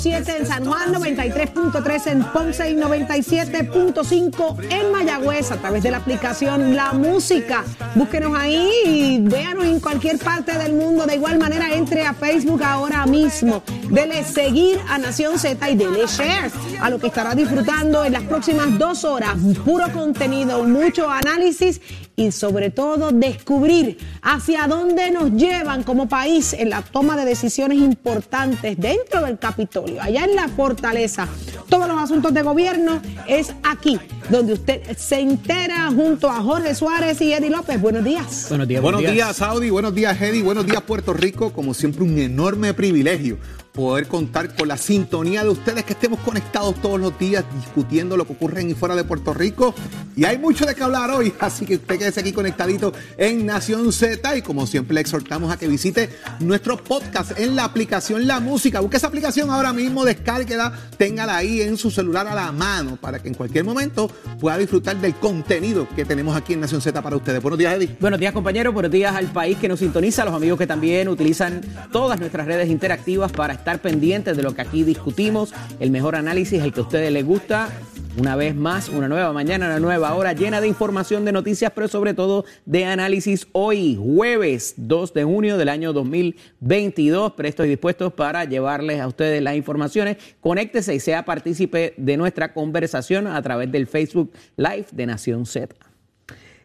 Z93.7 en San Juan, 93.3 en Ponce y 97.5 en Mayagüez a través de la aplicación La Música. Búsquenos ahí y véanos en cualquier parte del mundo. De igual manera, entre a Facebook ahora mismo. Dele seguir a Nación Z y dele share a lo que estará disfrutando en las próximas dos horas. Puro contenido, mucho análisis y sobre todo descubrir hacia dónde nos llevan como país en la toma de decisiones importantes dentro del Capitolio, allá en la fortaleza. Todos los asuntos de gobierno es aquí, donde usted se entera junto a Jorge Suárez y Eddie López. Buenos días. Buenos días, Buenos días, Saudi. Buenos días, Eddie. Buenos días, Puerto Rico. Como siempre, un enorme privilegio poder contar con la sintonía de ustedes, que estemos conectados todos los días discutiendo lo que ocurre en y fuera de Puerto Rico. Y hay mucho de qué hablar hoy, así que usted quédese aquí conectadito en Nación Z. Y como siempre, le exhortamos a que visite nuestro podcast en la aplicación La Música. Busque esa aplicación ahora mismo, descárguela, téngala ahí en su celular a la mano para que en cualquier momento pueda disfrutar del contenido que tenemos aquí en Nación Z para ustedes. Buenos días, Eddie. Buenos días, compañeros. Buenos días al país que nos sintoniza, a los amigos que también utilizan todas nuestras redes interactivas para estar pendientes de lo que aquí discutimos. El mejor análisis, el que a ustedes les gusta. Una vez más, una nueva mañana, una nueva hora llena de información, de noticias, pero sobre todo de análisis hoy, jueves 2 de junio del año 2022. Prestos y dispuestos para llevarles a ustedes las informaciones. Conéctese y sea partícipe de nuestra conversación a través del Facebook Live de Nación Z.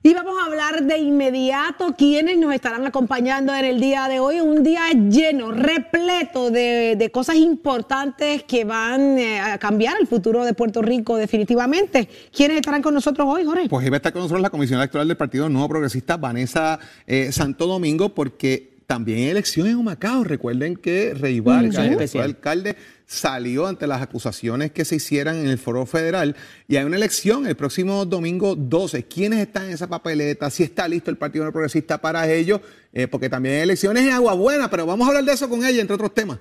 Y vamos a hablar de inmediato quiénes nos estarán acompañando en el día de hoy. Un día lleno, repleto de, de cosas importantes que van eh, a cambiar el futuro de Puerto Rico definitivamente. ¿Quiénes estarán con nosotros hoy, Jorge? Pues iba a estar con nosotros la Comisión Electoral del Partido Nuevo Progresista, Vanessa eh, Santo Domingo, porque también hay elecciones en Humacao. Recuerden que Rey Vargas, el alcalde, salió ante las acusaciones que se hicieran en el foro federal y hay una elección el próximo domingo 12. ¿Quiénes están en esa papeleta? Si está listo el Partido Progresista para ello, Eh, porque también hay elecciones en Agua Buena, pero vamos a hablar de eso con ella, entre otros temas.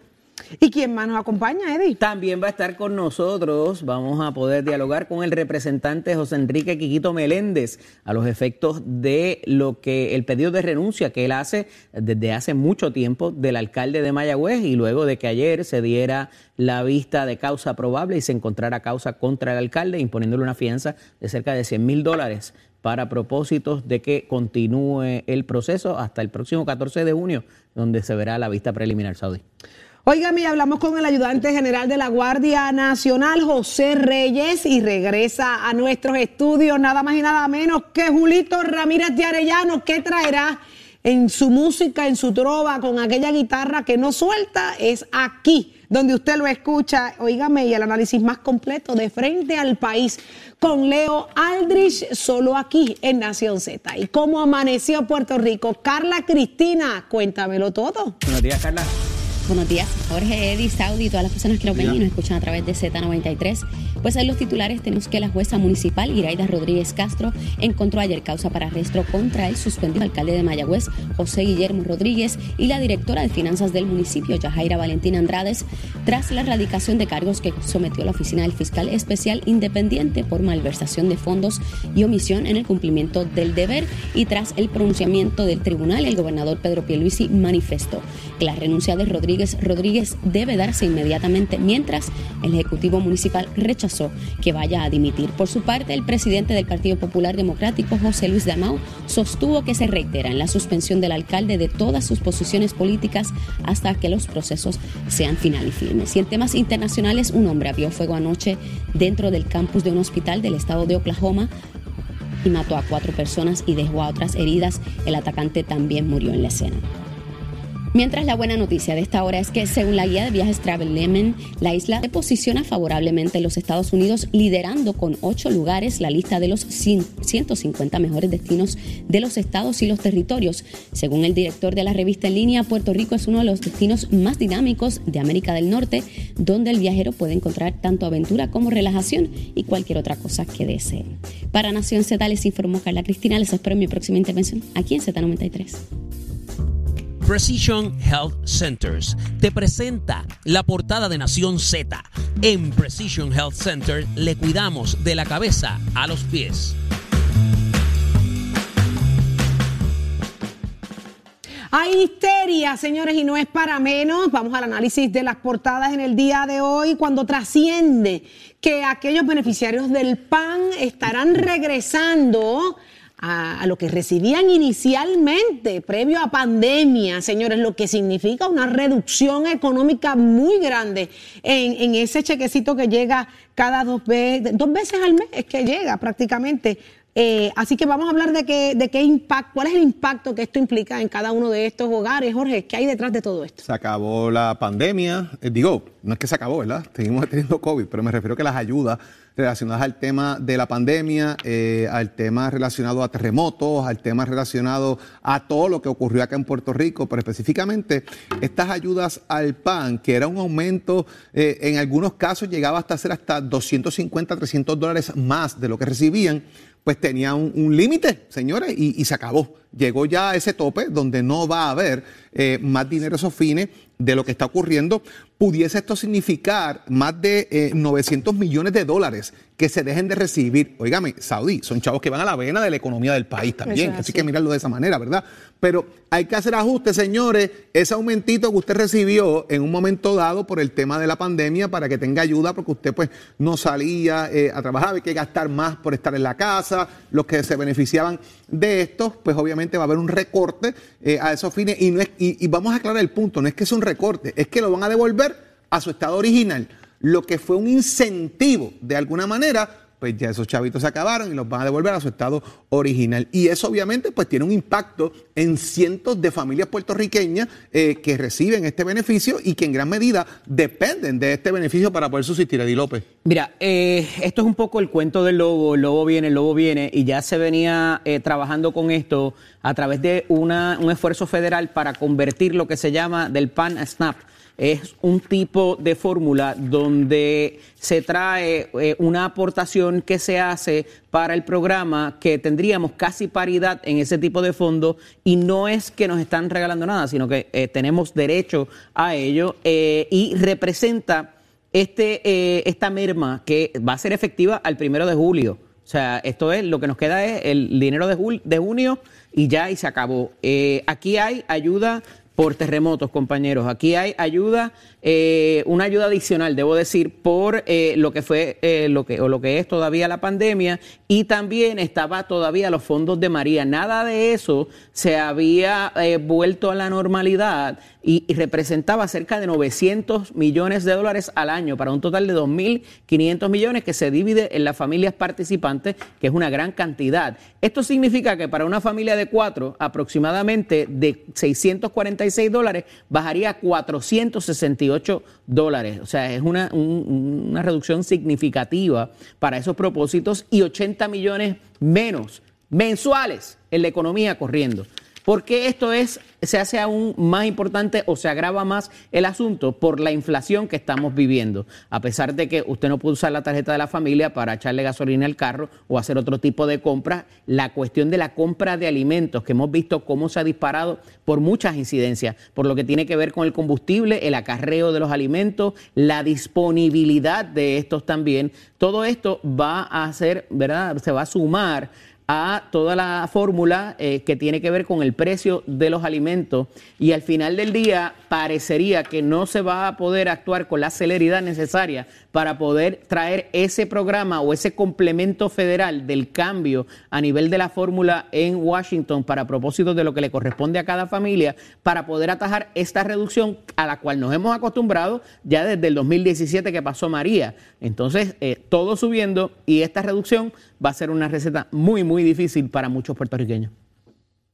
¿Y quién más nos acompaña, Eddie? También va a estar con nosotros, vamos a poder dialogar con el representante José Enrique Quiquito Meléndez a los efectos de lo que el pedido de renuncia que él hace desde hace mucho tiempo del alcalde de Mayagüez y luego de que ayer se diera la vista de causa probable y se encontrara causa contra el alcalde imponiéndole una fianza de cerca de 100 mil dólares para propósitos de que continúe el proceso hasta el próximo 14 de junio, donde se verá la vista preliminar saudí. Óigame, y hablamos con el ayudante general de la Guardia Nacional, José Reyes, y regresa a nuestros estudios nada más y nada menos que Julito Ramírez de Arellano, que traerá en su música, en su trova, con aquella guitarra que no suelta, es aquí donde usted lo escucha, óigame, y el análisis más completo de frente al país con Leo Aldrich, solo aquí en Nación Z. ¿Y cómo amaneció Puerto Rico? Carla Cristina, cuéntamelo todo. Buenos días, Carla. Buenos días, Jorge, Eddie, Saudi y todas las personas que nos ven y nos escuchan a través de Z93. Pues en los titulares tenemos que la jueza municipal Iraida Rodríguez Castro encontró ayer causa para arresto contra el suspendido alcalde de Mayagüez, José Guillermo Rodríguez, y la directora de finanzas del municipio, Yajaira Valentina Andrades, tras la erradicación de cargos que sometió la oficina del fiscal especial independiente por malversación de fondos y omisión en el cumplimiento del deber y tras el pronunciamiento del tribunal, el gobernador Pedro Pierluisi manifestó que la renuncia de Rodríguez Rodríguez debe darse inmediatamente, mientras el Ejecutivo Municipal rechazó que vaya a dimitir. Por su parte, el presidente del Partido Popular Democrático, José Luis Damau, sostuvo que se reitera en la suspensión del alcalde de todas sus posiciones políticas hasta que los procesos sean final y firmes. Y en temas internacionales, un hombre abrió fuego anoche dentro del campus de un hospital del estado de Oklahoma y mató a cuatro personas y dejó a otras heridas. El atacante también murió en la escena. Mientras la buena noticia de esta hora es que según la guía de viajes Travel Lemon, la isla se posiciona favorablemente en los Estados Unidos, liderando con ocho lugares la lista de los 150 mejores destinos de los estados y los territorios. Según el director de la revista en línea, Puerto Rico es uno de los destinos más dinámicos de América del Norte, donde el viajero puede encontrar tanto aventura como relajación y cualquier otra cosa que desee. Para Nación Z les informó Carla Cristina, les espero en mi próxima intervención aquí en Z93. Precision Health Centers te presenta la portada de Nación Z. En Precision Health Center le cuidamos de la cabeza a los pies. Hay histeria, señores, y no es para menos. Vamos al análisis de las portadas en el día de hoy, cuando trasciende que aquellos beneficiarios del PAN estarán regresando a, lo que recibían inicialmente, previo a pandemia, señores, lo que significa una reducción económica muy grande en, ese chequecito que llega cada dos veces, dos veces al mes, es que llega prácticamente. Eh, así que vamos a hablar de qué, de qué impacto, cuál es el impacto que esto implica en cada uno de estos hogares. Jorge, ¿qué hay detrás de todo esto? Se acabó la pandemia, eh, digo, no es que se acabó, ¿verdad? Seguimos teniendo COVID, pero me refiero a que las ayudas relacionadas al tema de la pandemia, eh, al tema relacionado a terremotos, al tema relacionado a todo lo que ocurrió acá en Puerto Rico, pero específicamente estas ayudas al PAN, que era un aumento, en algunos casos llegaba hasta ser hasta 250, 300 dólares más de lo que recibían, pues tenía un, límite, señores, y, se acabó. Llegó ya a ese tope donde no va a haber eh, más dinero esos fines de lo que está ocurriendo, pudiese esto significar más de 900 millones de dólares que se dejen de recibir. Óigame, Saudí, son chavos que van a la vena de la economía del país también, así que mirarlo de esa manera, ¿verdad? Pero hay que hacer ajustes, señores. Ese aumentito que usted recibió en un momento dado por el tema de la pandemia para que tenga ayuda, porque usted pues no salía eh, a trabajar, había que gastar más por estar en la casa, los que se beneficiaban de esto, pues obviamente va a haber un recorte eh, a esos fines y, no es, y, y vamos a aclarar el punto, no es que es un recorte, es que lo van a devolver a su estado original. Lo que fue un incentivo de alguna manera pues ya esos chavitos se acabaron y los van a devolver a su estado original. Y eso obviamente pues tiene un impacto en cientos de familias puertorriqueñas eh, que reciben este beneficio y que en gran medida dependen de este beneficio para poder subsistir. Eddie López. Mira, eh, esto es un poco el cuento del lobo, el lobo viene, el lobo viene, y ya se venía eh, trabajando con esto a través de una, un esfuerzo federal para convertir lo que se llama del PAN SNAP es un tipo de fórmula donde se trae eh, una aportación que se hace para el programa que tendríamos casi paridad en ese tipo de fondos y no es que nos están regalando nada, sino que eh, tenemos derecho a ello eh, y representa este, esta merma que va a ser efectiva al primero de julio. O sea, esto es lo que nos queda es el dinero de, de junio y ya y se acabó. aquí hay ayuda por terremotos, compañeros. Aquí hay ayuda, eh, una ayuda adicional, debo decir, por eh, lo que fue eh, lo que o lo que es todavía la pandemia y también estaba todavía los fondos de María. Nada de eso se había vuelto a la normalidad y, representaba cerca de 900 millones de dólares al año para un total de 2.500 millones que se divide en las familias participantes, que es una gran cantidad. Esto significa que para una familia de cuatro, aproximadamente de 646 dólares, bajaría a 468 dólares. O sea, es una, una reducción significativa para esos propósitos y 80 millones menos mensuales en la economía corriendo. ¿Por qué esto es, se hace aún más importante o se agrava más el asunto? Por la inflación que estamos viviendo. A pesar de que usted no puede usar la tarjeta de la familia para echarle gasolina al carro o hacer otro tipo de compras, la cuestión de la compra de alimentos, que hemos visto cómo se ha disparado por muchas incidencias, por lo que tiene que ver con el combustible, el acarreo de los alimentos, la disponibilidad de estos también, todo esto va a hacer, ¿verdad? Se va a sumar a toda la fórmula eh, que tiene que ver con el precio de los alimentos y al final del día parecería que no se va a poder actuar con la celeridad necesaria para poder traer ese programa o ese complemento federal del cambio a nivel de la fórmula en Washington para propósito de lo que le corresponde a cada familia para poder atajar esta reducción a la cual nos hemos acostumbrado ya desde el 2017 que pasó María. Entonces, eh, todo subiendo y esta reducción va a ser una receta muy, muy difícil para muchos puertorriqueños.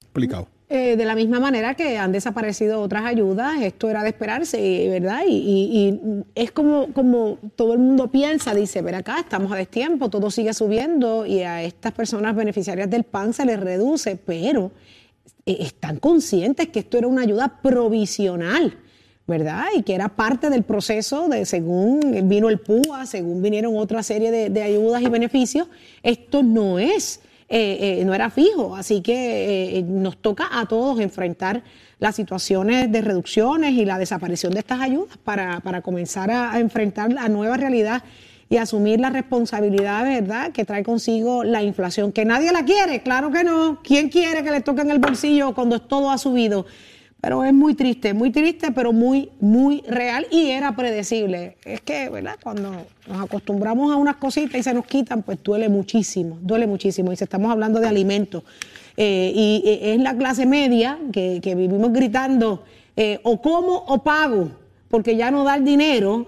Explicado. Eh, de la misma manera que han desaparecido otras ayudas, esto era de esperarse, ¿verdad? Y, y, es como, como todo el mundo piensa, dice, ver acá, estamos a destiempo, todo sigue subiendo y a estas personas beneficiarias del PAN se les reduce, pero eh, están conscientes que esto era una ayuda provisional. ¿Verdad? Y que era parte del proceso de según vino el PUA, según vinieron otra serie de, ayudas y beneficios, esto no es eh, eh, no era fijo. Así que eh, nos toca a todos enfrentar las situaciones de reducciones y la desaparición de estas ayudas para, comenzar a, enfrentar la nueva realidad y asumir la responsabilidad, ¿verdad?, que trae consigo la inflación, que nadie la quiere, claro que no. ¿Quién quiere que le toquen el bolsillo cuando todo ha subido? Pero es muy triste, muy triste, pero muy, muy real y era predecible. Es que, ¿verdad? Cuando nos acostumbramos a unas cositas y se nos quitan, pues duele muchísimo, duele muchísimo. Y si estamos hablando de alimentos. Eh, y eh, es la clase media que, vivimos gritando, eh, o como o pago, porque ya no da el dinero,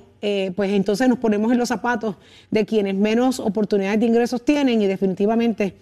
pues entonces nos ponemos en los zapatos de quienes menos oportunidades de ingresos tienen y definitivamente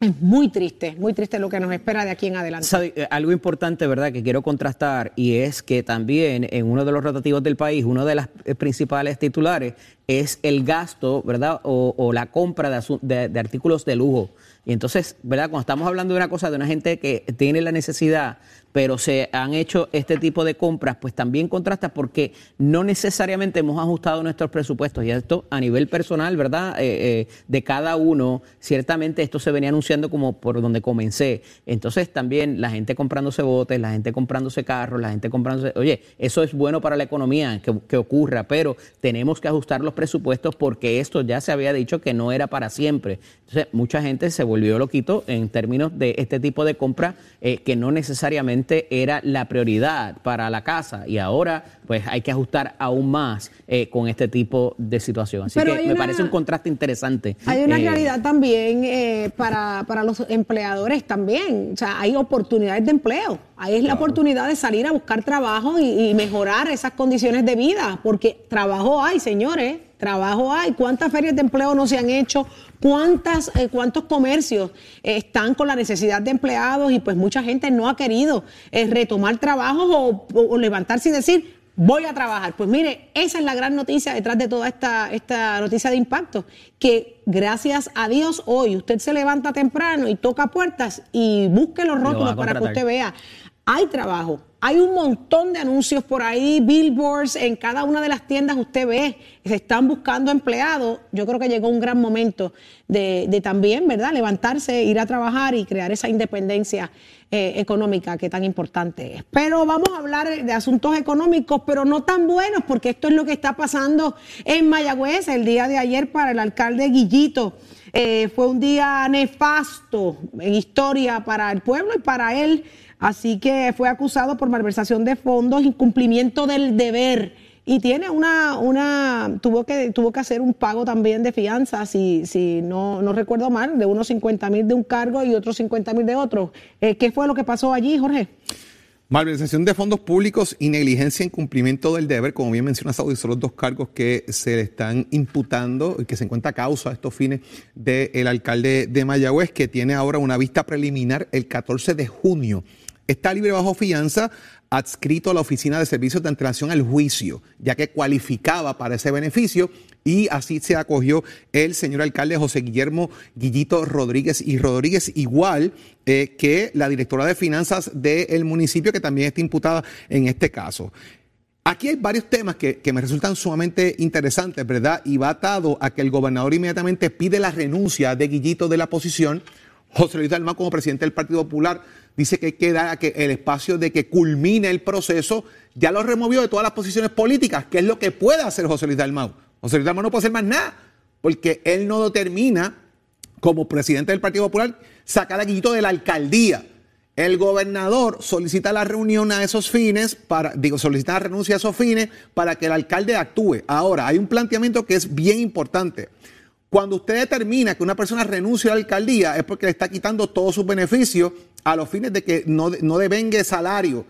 es muy triste, muy triste lo que nos espera de aquí en adelante. Eh, algo importante, ¿verdad?, que quiero contrastar y es que también en uno de los rotativos del país, uno de las eh, principales titulares es el gasto, ¿verdad?, o, la compra de, artículos de lujo. Y entonces, ¿verdad?, cuando estamos hablando de una cosa de una gente que tiene la necesidad pero se han hecho este tipo de compras, pues también contrasta porque no necesariamente hemos ajustado nuestros presupuestos y esto a nivel personal, ¿verdad? Eh, eh, de cada uno, ciertamente esto se venía anunciando como por donde comencé. Entonces también la gente comprándose botes, la gente comprándose carros, la gente comprándose, oye, eso es bueno para la economía que, ocurra, pero tenemos que ajustar los presupuestos porque esto ya se había dicho que no era para siempre. Entonces mucha gente se volvió loquito en términos de este tipo de compra eh, que no necesariamente era la prioridad para la casa y ahora pues hay que ajustar aún más eh, con este tipo de situación. Así que me parece un contraste interesante. Hay una eh, realidad también eh, para, los empleadores también. O sea, hay oportunidades de empleo. Ahí es la oportunidad de salir a buscar trabajo y, y mejorar esas condiciones de vida, porque trabajo hay, señores trabajo hay, cuántas ferias de empleo no se han hecho, cuántas, eh, cuántos comercios eh, están con la necesidad de empleados y pues mucha gente no ha querido eh, retomar trabajos o, levantarse y decir, voy a trabajar. Pues mire, esa es la gran noticia detrás de toda esta, esta noticia de impacto, que gracias a Dios hoy usted se levanta temprano y toca puertas y busque los rótulos para que usted vea, hay trabajo hay un montón de anuncios por ahí, billboards, en cada una de las tiendas usted ve, se están buscando empleados. Yo creo que llegó un gran momento de, también, ¿verdad? Levantarse, ir a trabajar y crear esa independencia eh, económica que tan importante es. Pero vamos a hablar de asuntos económicos, pero no tan buenos, porque esto es lo que está pasando en Mayagüez el día de ayer para el alcalde Guillito. Eh, fue un día nefasto en historia para el pueblo y para él. Así que fue acusado por malversación de fondos, incumplimiento del deber y tiene una, una tuvo que tuvo que hacer un pago también de fianza, si, si no, no recuerdo mal, de unos 50 mil de un cargo y otros 50 mil de otro. Eh, ¿Qué fue lo que pasó allí, Jorge? Malversación de fondos públicos y negligencia en cumplimiento del deber, como bien menciona Saudi, son los dos cargos que se le están imputando y que se encuentra causa a estos fines del alcalde de Mayagüez, que tiene ahora una vista preliminar el 14 de junio está libre bajo fianza adscrito a la Oficina de Servicios de Antelación al Juicio, ya que cualificaba para ese beneficio y así se acogió el señor alcalde José Guillermo Guillito Rodríguez y Rodríguez, igual eh, que la directora de finanzas del municipio, que también está imputada en este caso. Aquí hay varios temas que, que, me resultan sumamente interesantes, ¿verdad? Y va atado a que el gobernador inmediatamente pide la renuncia de Guillito de la posición. José Luis Dalmau como presidente del Partido Popular dice que queda que el espacio de que culmine el proceso ya lo removió de todas las posiciones políticas, que es lo que puede hacer José Luis Dalmau. José Luis Dalmau no puede hacer más nada, porque él no determina, como presidente del Partido Popular, sacar a Guillito de la alcaldía. El gobernador solicita la reunión a esos fines, para, digo, solicita la renuncia a esos fines para que el alcalde actúe. Ahora, hay un planteamiento que es bien importante. Cuando usted determina que una persona renuncia a la alcaldía es porque le está quitando todos sus beneficios a los fines de que no, no devengue salario.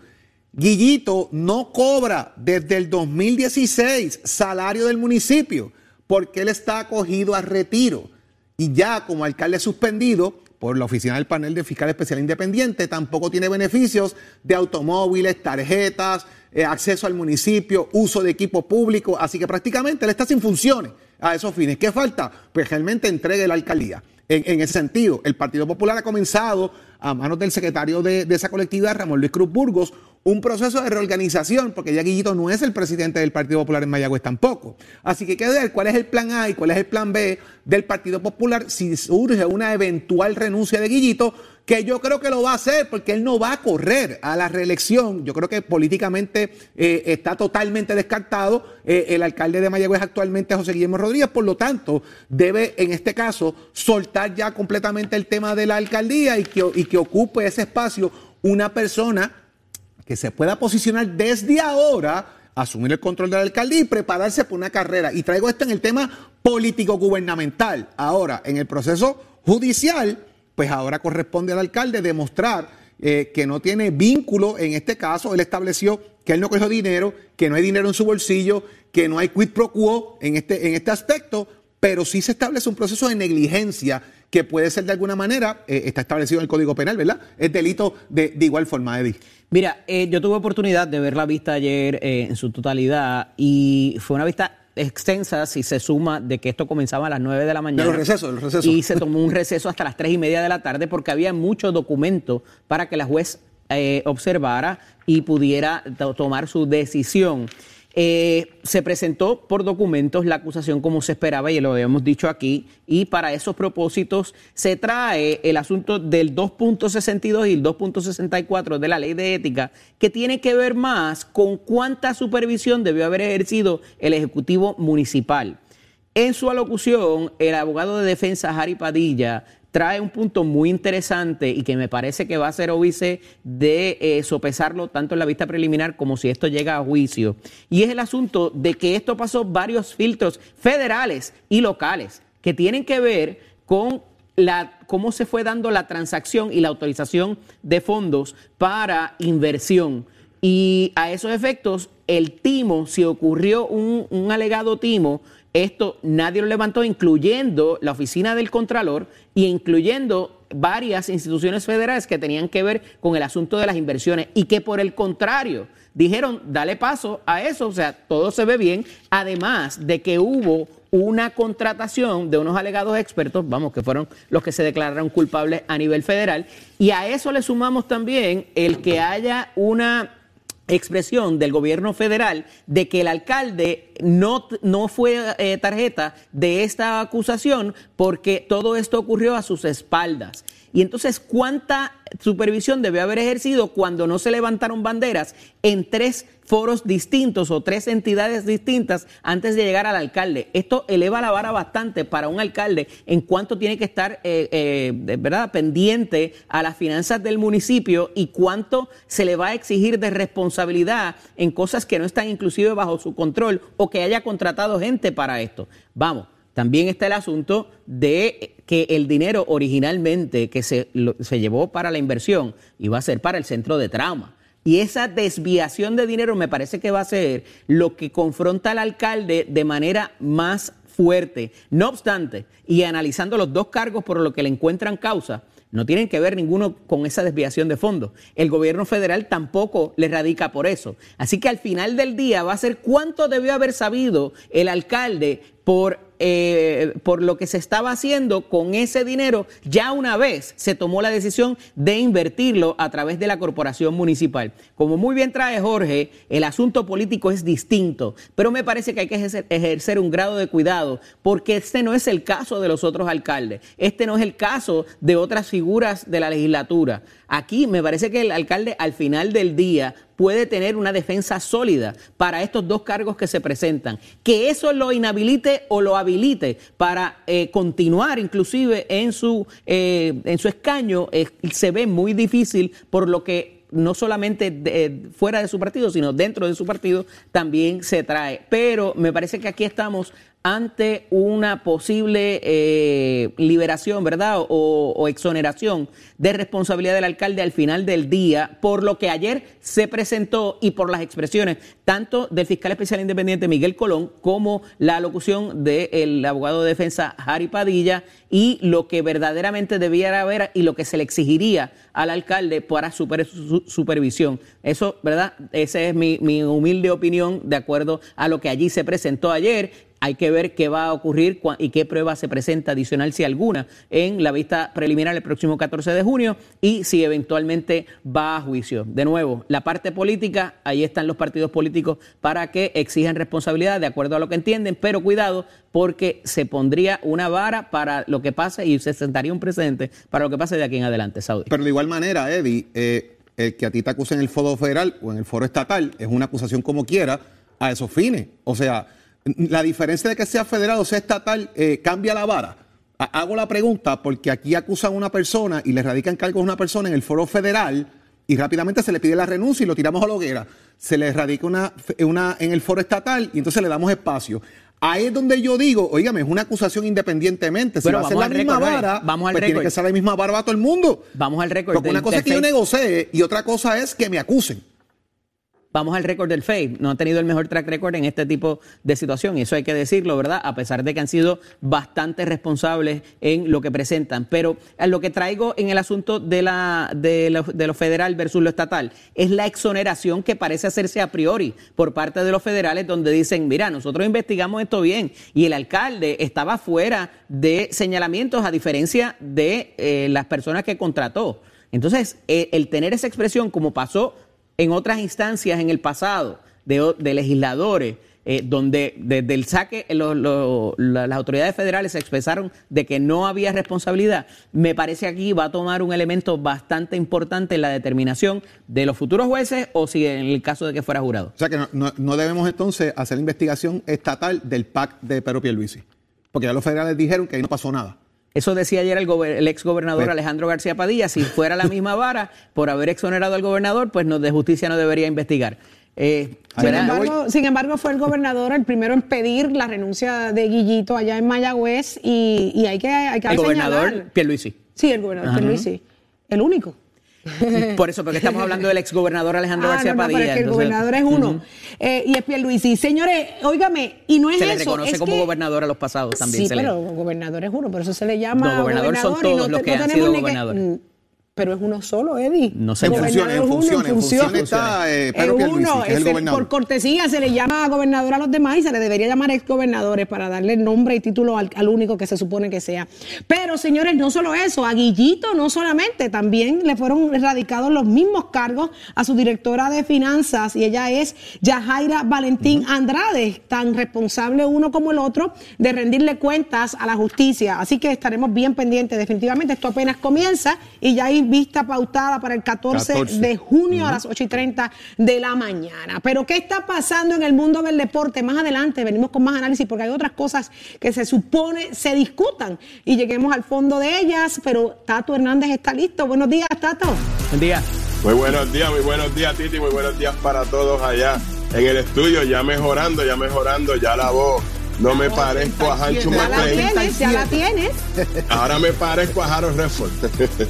Guillito no cobra desde el 2016 salario del municipio porque él está acogido a retiro. Y ya como alcalde suspendido, por la oficina del panel de fiscal especial independiente, tampoco tiene beneficios de automóviles, tarjetas, eh, acceso al municipio, uso de equipo público, así que prácticamente él está sin funciones a esos fines. ¿Qué falta? Pues realmente entregue la alcaldía. En, ese sentido, el Partido Popular ha comenzado, a manos del secretario de, esa colectividad, Ramón Luis Cruz Burgos, un proceso de reorganización, porque ya Guillito no es el presidente del Partido Popular en Mayagüez tampoco. Así que hay que ver cuál es el plan A y cuál es el plan B del Partido Popular si surge una eventual renuncia de Guillito que yo creo que lo va a hacer porque él no va a correr a la reelección. Yo creo que políticamente eh, está totalmente descartado. Eh, el alcalde de Mayagüez actualmente José Guillermo Rodríguez, por lo tanto, debe en este caso soltar ya completamente el tema de la alcaldía y que ocupe ese espacio una persona que se pueda posicionar desde ahora asumir el control de la alcaldía y prepararse por una carrera. Y traigo esto en el tema político-gubernamental. Ahora, en el proceso judicial, pues ahora corresponde al alcalde demostrar eh, que no tiene vínculo, en este caso, él estableció que él no cogió dinero, que no hay dinero en su bolsillo, que no hay quid pro quo en este, en este aspecto, pero sí se establece un proceso de negligencia que puede ser de alguna manera, eh, está establecido en el Código Penal, ¿verdad? Es delito de, igual forma, Eddie. Mira, eh, yo tuve oportunidad de ver la vista ayer en su totalidad y fue una vista extensa si se suma de que esto comenzaba a las 9 de la mañana. De los recesos, de los recesos. Y se tomó un receso hasta las 3 y media de la tarde porque había muchos documentos para que la juez eh, observara y pudiera tomar su decisión. Eh, se presentó por documentos la acusación como se esperaba y lo habíamos dicho aquí y para esos propósitos se trae el asunto del 2.62 y el 2.64 de la ley de ética que tiene que ver más con cuánta supervisión debió haber ejercido el Ejecutivo Municipal. En su alocución, el abogado de defensa Harry Padilla trae un punto muy interesante y que me parece que va a ser óbice de eh, sopesarlo tanto en la vista preliminar como si esto llega a juicio. Y es el asunto de que esto pasó varios filtros federales y locales que tienen que ver con la, cómo se fue dando la transacción y la autorización de fondos para inversión. Y a esos efectos, el timo, si ocurrió un alegado timo, esto nadie lo levantó, incluyendo la oficina del Contralor y incluyendo varias instituciones federales que tenían que ver con el asunto de las inversiones y que por el contrario dijeron, dale paso a eso, o sea, todo se ve bien, además de que hubo una contratación de unos alegados expertos, vamos, que fueron los que se declararon culpables a nivel federal, y a eso le sumamos también el que haya una expresión del gobierno federal de que el alcalde no, no fue eh, tarjeta de esta acusación porque todo esto ocurrió a sus espaldas. Y entonces, ¿cuánta supervisión debe haber ejercido cuando no se levantaron banderas en tres foros distintos o tres entidades distintas antes de llegar al alcalde? Esto eleva la vara bastante para un alcalde en cuanto tiene que estar eh, eh, ¿verdad? pendiente a las finanzas del municipio y cuánto se le va a exigir de responsabilidad en cosas que no están inclusive bajo su control o que haya contratado gente para esto. Vamos. También está el asunto de que el dinero originalmente que se, se llevó para la inversión iba a ser para el centro de trauma. Y esa desviación de dinero me parece que va a ser lo que confronta al alcalde de manera más fuerte. No obstante, y analizando los dos cargos por lo que le encuentran causa, no tienen que ver ninguno con esa desviación de fondos. El gobierno federal tampoco le radica por eso. Así que al final del día va a ser cuánto debió haber sabido el alcalde por eh, por lo que se estaba haciendo con ese dinero, ya una vez se tomó la decisión de invertirlo a través de la corporación municipal. Como muy bien trae Jorge, el asunto político es distinto, pero me parece que hay que ejercer, ejercer un grado de cuidado porque este no es el caso de los otros alcaldes, este no es el caso de otras figuras de la legislatura. Aquí me parece que el alcalde al final del día puede tener una defensa sólida para estos dos cargos que se presentan. Que eso lo inhabilite o lo habilite para eh, continuar inclusive en su, eh, en su escaño se ve muy difícil por lo que no solamente fuera de su partido, sino dentro de su partido también se trae. Pero me parece que aquí estamos ante una posible eh, liberación, ¿verdad? O, exoneración de responsabilidad del alcalde al final del día, por lo que ayer se presentó y por las expresiones tanto del fiscal especial independiente Miguel Colón como la locución del abogado de defensa Harry Padilla y lo que verdaderamente debiera haber y lo que se le exigiría al alcalde para su, supervisión. Eso, ¿verdad? Esa es mi, mi humilde opinión de acuerdo a lo que allí se presentó ayer hay que ver qué va a ocurrir y qué prueba se presenta adicional, si alguna, en la vista preliminar el próximo 14 de junio y si eventualmente va a juicio. De nuevo, la parte política, ahí están los partidos políticos para que exijan responsabilidad de acuerdo a lo que entienden, pero cuidado porque se pondría una vara para lo que pase y se sentaría un precedente para lo que pase de aquí en adelante, Saudi. Pero de igual manera, Eddie, eh, el que a ti te acusen en el foro federal o en el foro estatal es una acusación como quiera a esos fines. O sea, la diferencia de que sea federal o sea estatal eh, cambia la vara. Hago la pregunta porque aquí acusan a una persona y le radican cargos a una persona en el foro federal y rápidamente se le pide la renuncia y lo tiramos a la hoguera. Se le radica una, una en el foro estatal y entonces le damos espacio. Ahí es donde yo digo, oígame, es una acusación independientemente. Si va a ser la misma vara, vamos al pues tiene que ser la misma vara para todo el mundo. Vamos al récord. Porque una cosa es que yo negocié y otra cosa es que me acusen vamos al récord del FAVE, no ha tenido el mejor track record en este tipo de situación. Y eso hay que decirlo, ¿verdad? A pesar de que han sido bastante responsables en lo que presentan. Pero lo que traigo en el asunto de, la, de, lo, federal versus lo estatal es la exoneración que parece hacerse a priori por parte de los federales, donde dicen, mira, nosotros investigamos esto bien y el alcalde estaba fuera de señalamientos a diferencia de eh, las personas que contrató. Entonces, eh, el tener esa expresión como pasó en otras instancias en el pasado de, legisladores, eh, donde desde el saque las autoridades federales se expresaron de que no había responsabilidad, me parece aquí va a tomar un elemento bastante importante en la determinación de los futuros jueces o si en el caso de que fuera jurado. O sea que no, debemos entonces hacer investigación estatal del PAC de Pedro Pierluisi, porque ya los federales dijeron que ahí no pasó nada. Eso decía ayer el, ex gobernador pues- Alejandro García Padilla. Si fuera la misma vara por haber exonerado al gobernador, pues no, de justicia no debería investigar. Eh, sin, embargo, fue el gobernador el primero en pedir la renuncia de Guillito allá en Mayagüez y, hay que, hay que El gobernador Pierluisi. Sí, el gobernador Pierluisi. El único. Por eso, porque estamos hablando del exgobernador Alejandro ah, García no, no, Padilla. Pero es que el gobernador es uno. eh, y es Pierluisi. Señores, óigame, y no es eso. Se le reconoce como gobernador a los pasados también. Sí, pero gobernador es uno, por eso se le llama no, gobernador. son todos los que han sido gobernadores pero es uno solo, Eddie. No sé, en funciones, en funciones, en funciones está eh, Pedro es uno, es el gobernador. Por cortesía se le llama gobernador a los demás y se le debería llamar exgobernadores para darle nombre y título al, al, único que se supone que sea. Pero, señores, no solo eso, a Guillito no solamente, también le fueron erradicados los mismos cargos a su directora de finanzas y ella es Yajaira Valentín Andrade, tan responsable uno como el otro de rendirle cuentas a la justicia. Así que estaremos bien pendientes. Definitivamente esto apenas comienza y ya hay vista pautada para el 14, de junio a las 8 y 30 de la mañana. Pero ¿qué está pasando en el mundo del deporte? Más adelante venimos con más análisis porque hay otras cosas que se supone se discutan y lleguemos al fondo de ellas. Pero Tato Hernández está listo. Buenos días, Tato. Buen día. Muy buenos días, muy buenos días, Titi. Muy buenos días para todos allá en el estudio. Ya mejorando, ya mejorando, ya la voz no me parezco a Hancho Ya la tienes, ya la tienes. Ahora me parezco a Harold Redford.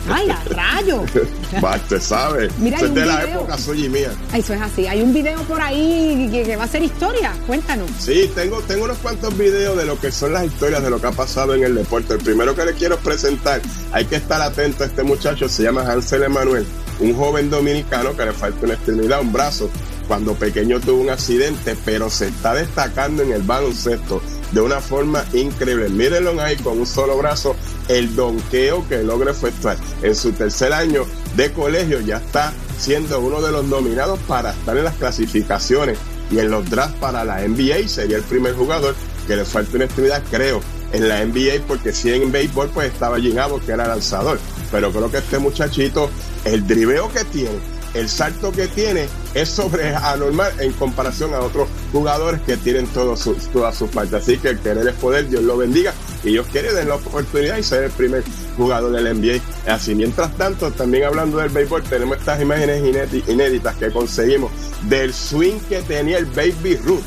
Ay, a rayo. Usted sabe. Mira, es de la época soy mía. Eso es así. Hay un video por ahí que, va a ser historia. Cuéntanos. Sí, tengo, tengo unos cuantos videos de lo que son las historias de lo que ha pasado en el deporte. El primero que le quiero presentar, hay que estar atento a este muchacho, se llama Hansel Emanuel, un joven dominicano que le falta una extremidad, un brazo cuando pequeño tuvo un accidente, pero se está destacando en el baloncesto de una forma increíble. Mírenlo ahí con un solo brazo, el donqueo que logra efectuar. En su tercer año de colegio ya está siendo uno de los nominados para estar en las clasificaciones y en los drafts para la NBA. Sería el primer jugador que le falta una extremidad, creo, en la NBA, porque si en béisbol pues estaba Jim que era lanzador. Pero creo que este muchachito, el driveo que tiene, el salto que tiene es sobre anormal en comparación a otros jugadores que tienen todas sus, todas sus partes. Así que el querer es poder, Dios lo bendiga y Dios quiere dar la oportunidad y ser el primer jugador del NBA. Así, mientras tanto, también hablando del béisbol, tenemos estas imágenes inéditas que conseguimos del swing que tenía el Baby Ruth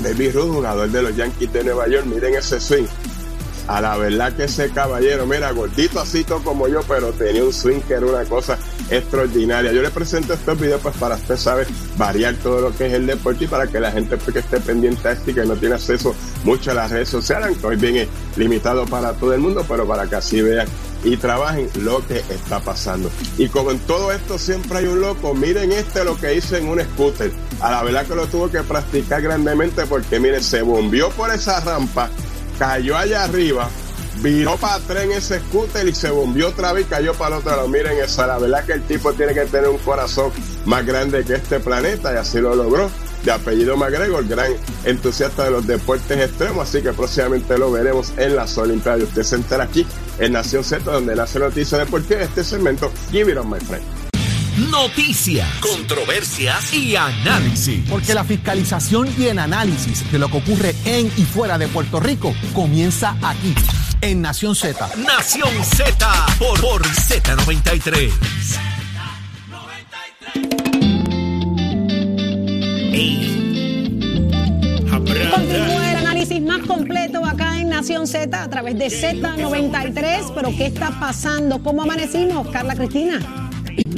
Baby Ruth, jugador de los Yankees de Nueva York. Miren ese swing. A la verdad que ese caballero, mira, gordito así como yo, pero tenía un swing que era una cosa extraordinaria. Yo le presento estos videos pues para usted sabe variar todo lo que es el deporte y para que la gente pues, que esté pendiente a esto y que no tiene acceso mucho a las redes sociales, que hoy bien limitado para todo el mundo, pero para que así vean y trabajen lo que está pasando. Y como en todo esto siempre hay un loco, miren este lo que hizo en un scooter. A la verdad que lo tuvo que practicar grandemente porque miren, se bombió por esa rampa cayó allá arriba, viró para atrás en ese scooter y se bombió otra vez y cayó para el otro lado. Miren eso, la verdad que el tipo tiene que tener un corazón más grande que este planeta y así lo logró. De apellido McGregor, gran entusiasta de los deportes extremos, así que próximamente lo veremos en las Olimpiadas. Usted se entera aquí en Nación Z, donde nace noticia deportiva. Este segmento, Give It On My Friend. Noticias, controversias y análisis. Porque la fiscalización y el análisis de lo que ocurre en y fuera de Puerto Rico comienza aquí, en Nación Z. Nación Z por, por Z93. Continúa el análisis más completo acá en Nación Z a través de Z93. Pero ¿qué está pasando? ¿Cómo amanecimos, Carla Cristina?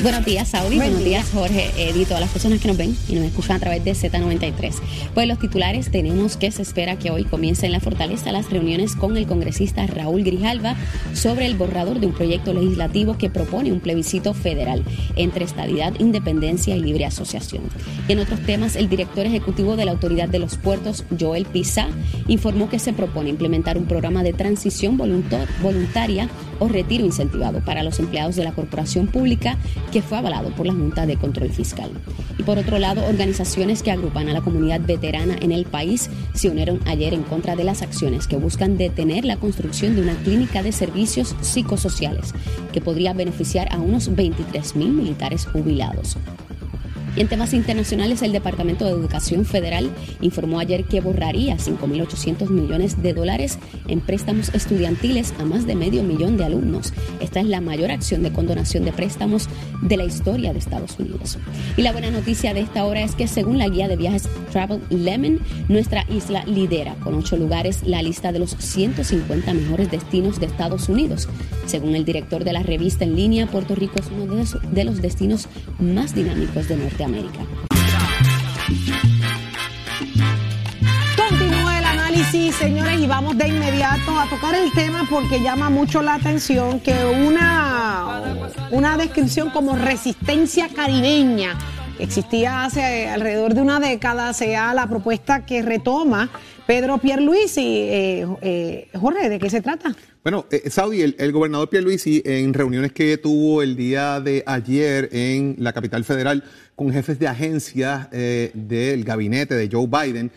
Buenos días, Saudi. Buen Buenos día. días, Jorge, Edith, todas las personas que nos ven y nos escuchan a través de Z93. Pues los titulares tenemos que se espera que hoy comience en la Fortaleza las reuniones con el congresista Raúl Grijalva sobre el borrador de un proyecto legislativo que propone un plebiscito federal entre estadidad, independencia y libre asociación. Y en otros temas, el director ejecutivo de la Autoridad de los Puertos, Joel Pizá, informó que se propone implementar un programa de transición voluntar- voluntaria o retiro incentivado para los empleados de la corporación pública que fue avalado por la Junta de Control Fiscal. Y por otro lado, organizaciones que agrupan a la comunidad veterana en el país se unieron ayer en contra de las acciones que buscan detener la construcción de una clínica de servicios psicosociales que podría beneficiar a unos 23 mil militares jubilados. Y en temas internacionales, el Departamento de Educación Federal informó ayer que borraría 5.800 millones de dólares en préstamos estudiantiles a más de medio millón de alumnos. Esta es la mayor acción de condonación de préstamos de la historia de Estados Unidos. Y la buena noticia de esta hora es que según la guía de viajes Travel Lemon, nuestra isla lidera con ocho lugares la lista de los 150 mejores destinos de Estados Unidos. Según el director de la revista en línea, Puerto Rico es uno de los, de los destinos más dinámicos de Norteamérica. Continúa el análisis, señores, y vamos de inmediato a tocar el tema porque llama mucho la atención que una, una descripción como resistencia caribeña existía hace alrededor de una década sea la propuesta que retoma Pedro Pierluisi. Eh, eh, Jorge, ¿de qué se trata? Bueno, eh, Saudi, el, el gobernador Pierluisi, en reuniones que tuvo el día de ayer en la capital federal con jefes de agencias eh, del gabinete de Joe Biden,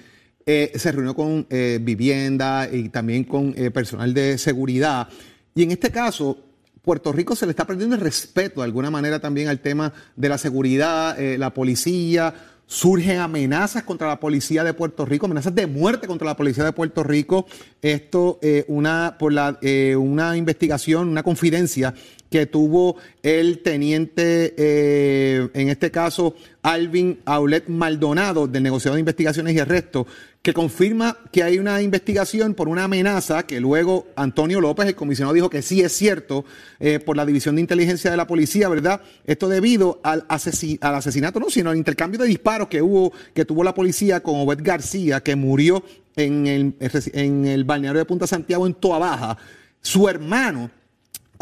se reunió con vivienda y también con personal de seguridad. Y en este caso, Puerto Rico se le está perdiendo el respeto de alguna manera también al tema de la seguridad, la policía. Surgen amenazas contra la policía de Puerto Rico, amenazas de muerte contra la policía de Puerto Rico. Esto eh, una por la eh, una investigación, una confidencia que tuvo el teniente, eh, en este caso, Alvin Aulet Maldonado, del negociado de investigaciones y arrestos, que confirma que hay una investigación por una amenaza que luego Antonio López, el comisionado, dijo que sí es cierto eh, por la División de Inteligencia de la Policía, ¿verdad? Esto debido al, al asesinato, no, sino al intercambio de disparos que hubo, que tuvo la policía con Obed García, que murió en el, en el balneario de Punta Santiago, en Toa Baja. Su hermano,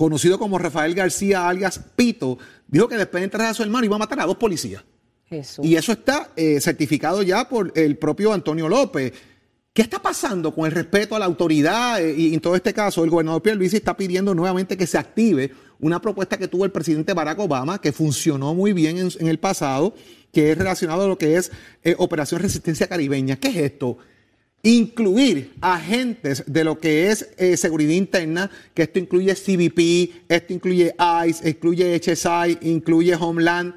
conocido como Rafael García alias Pito, dijo que después de entrar a su hermano iba a matar a dos policías. Jesús. Y eso está eh, certificado ya por el propio Antonio López. ¿Qué está pasando con el respeto a la autoridad? Eh, y en todo este caso, el gobernador Pierluisi está pidiendo nuevamente que se active una propuesta que tuvo el presidente Barack Obama, que funcionó muy bien en, en el pasado, que es relacionado a lo que es eh, Operación Resistencia Caribeña. ¿Qué es esto? Incluir agentes de lo que es eh, seguridad interna, que esto incluye CBP, esto incluye ICE, incluye HSI, incluye Homeland,